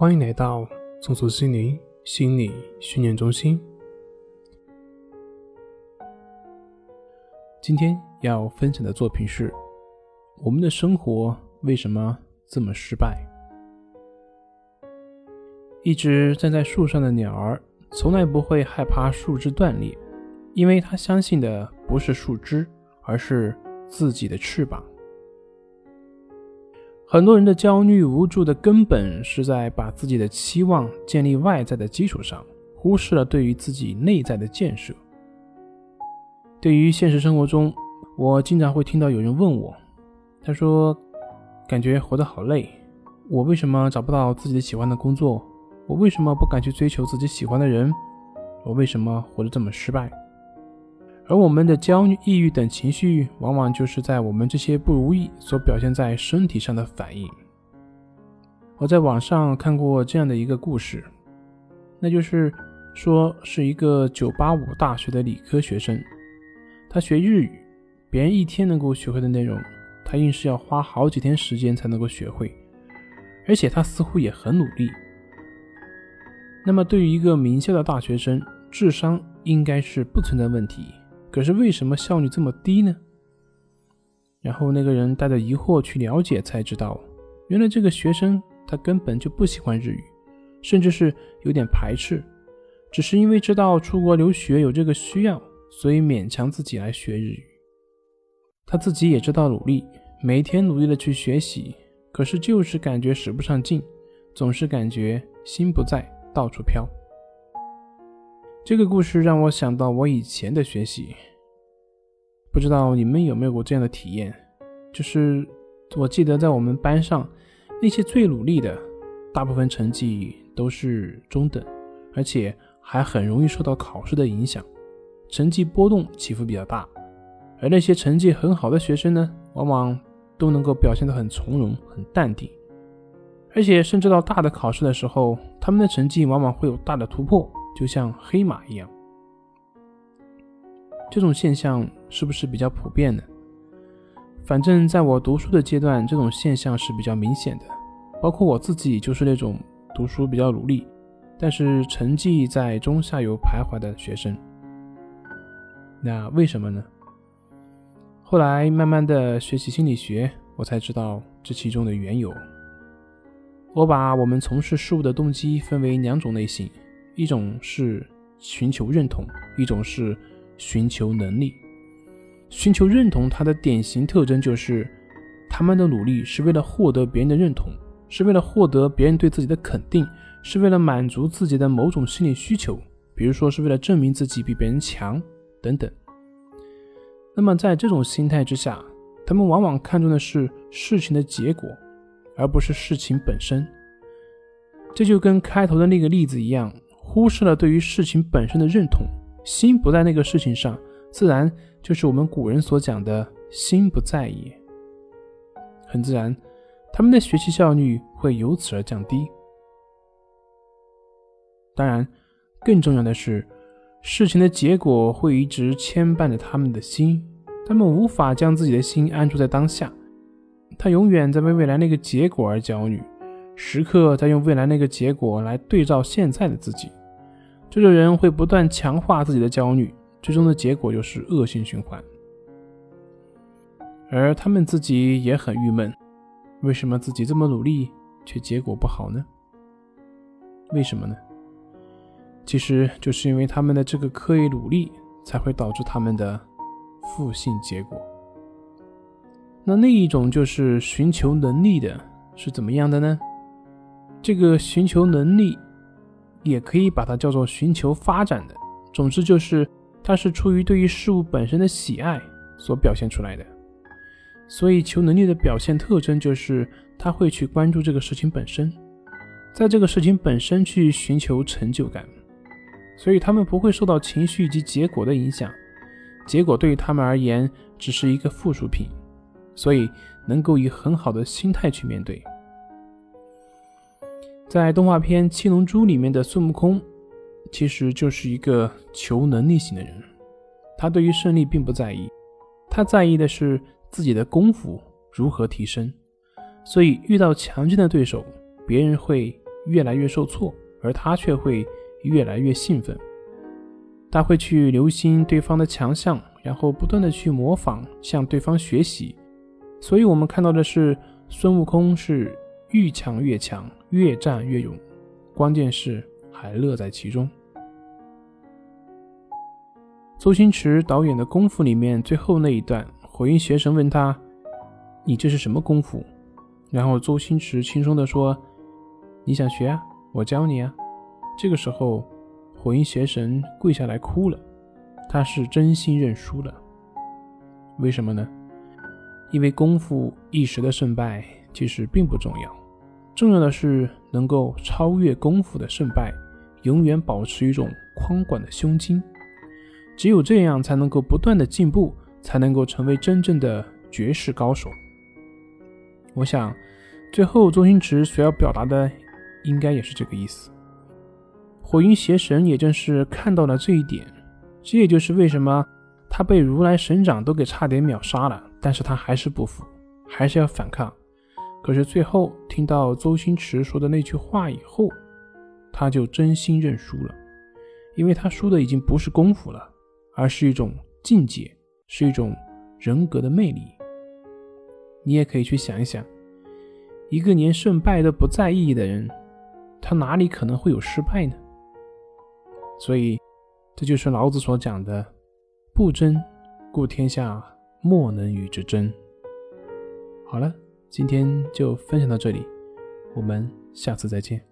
欢迎来到松鼠心灵心理训练中心。今天要分享的作品是：我们的生活为什么这么失败？一只站在树上的鸟儿，从来不会害怕树枝断裂，因为它相信的不是树枝，而是自己的翅膀。很多人的焦虑无助的根本是在把自己的期望建立外在的基础上，忽视了对于自己内在的建设。对于现实生活中，我经常会听到有人问我，他说：“感觉活得好累，我为什么找不到自己喜欢的工作？我为什么不敢去追求自己喜欢的人？我为什么活得这么失败？”而我们的焦虑、抑郁等情绪，往往就是在我们这些不如意所表现在身体上的反应。我在网上看过这样的一个故事，那就是说是一个985大学的理科学生，他学日语，别人一天能够学会的内容，他硬是要花好几天时间才能够学会，而且他似乎也很努力。那么对于一个名校的大学生，智商应该是不存在问题。可是为什么效率这么低呢？然后那个人带着疑惑去了解，才知道，原来这个学生他根本就不喜欢日语，甚至是有点排斥，只是因为知道出国留学有这个需要，所以勉强自己来学日语。他自己也知道努力，每天努力的去学习，可是就是感觉使不上劲，总是感觉心不在，到处飘。这个故事让我想到我以前的学习，不知道你们有没有过这样的体验？就是我记得在我们班上，那些最努力的，大部分成绩都是中等，而且还很容易受到考试的影响，成绩波动起伏比较大。而那些成绩很好的学生呢，往往都能够表现得很从容、很淡定，而且甚至到大的考试的时候，他们的成绩往往会有大的突破。就像黑马一样，这种现象是不是比较普遍呢？反正在我读书的阶段，这种现象是比较明显的。包括我自己，就是那种读书比较努力，但是成绩在中下游徘徊的学生。那为什么呢？后来慢慢的学习心理学，我才知道这其中的缘由。我把我们从事事物的动机分为两种类型。一种是寻求认同，一种是寻求能力。寻求认同，它的典型特征就是，他们的努力是为了获得别人的认同，是为了获得别人对自己的肯定，是为了满足自己的某种心理需求，比如说是为了证明自己比别人强等等。那么在这种心态之下，他们往往看重的是事情的结果，而不是事情本身。这就跟开头的那个例子一样。忽视了对于事情本身的认同，心不在那个事情上，自然就是我们古人所讲的“心不在也”。很自然，他们的学习效率会由此而降低。当然，更重要的是，事情的结果会一直牵绊着他们的心，他们无法将自己的心安住在当下，他永远在为未来那个结果而焦虑，时刻在用未来那个结果来对照现在的自己。这种人会不断强化自己的焦虑，最终的结果就是恶性循环。而他们自己也很郁闷，为什么自己这么努力却结果不好呢？为什么呢？其实就是因为他们的这个刻意努力，才会导致他们的负性结果。那另一种就是寻求能力的，是怎么样的呢？这个寻求能力。也可以把它叫做寻求发展的，总之就是它是出于对于事物本身的喜爱所表现出来的。所以求能力的表现特征就是他会去关注这个事情本身，在这个事情本身去寻求成就感。所以他们不会受到情绪以及结果的影响，结果对于他们而言只是一个附属品，所以能够以很好的心态去面对。在动画片《七龙珠》里面的孙悟空，其实就是一个求能力型的人。他对于胜利并不在意，他在意的是自己的功夫如何提升。所以遇到强劲的对手，别人会越来越受挫，而他却会越来越兴奋。他会去留心对方的强项，然后不断的去模仿，向对方学习。所以，我们看到的是孙悟空是愈强越强，越战越勇，关键是还乐在其中。周星驰导演的《功夫》里面最后那一段，火云邪神问他：“你这是什么功夫？”然后周星驰轻松地说：“你想学啊，我教你啊。”这个时候，火云邪神跪下来哭了，他是真心认输了。为什么呢？因为功夫一时的胜败其实并不重要，重要的是能够超越功夫的胜败，永远保持一种宽广的胸襟。只有这样，才能够不断的进步，才能够成为真正的绝世高手。我想，最后周星驰所要表达的，应该也是这个意思。火云邪神也正是看到了这一点，这也就是为什么他被如来神掌都给差点秒杀了，但是他还是不服，还是要反抗。可是最后听到周星驰说的那句话以后，他就真心认输了，因为他输的已经不是功夫了。而是一种境界，是一种人格的魅力。你也可以去想一想，一个连胜败都不在意的人，他哪里可能会有失败呢？所以，这就是老子所讲的“不争，故天下莫能与之争”。好了，今天就分享到这里，我们下次再见。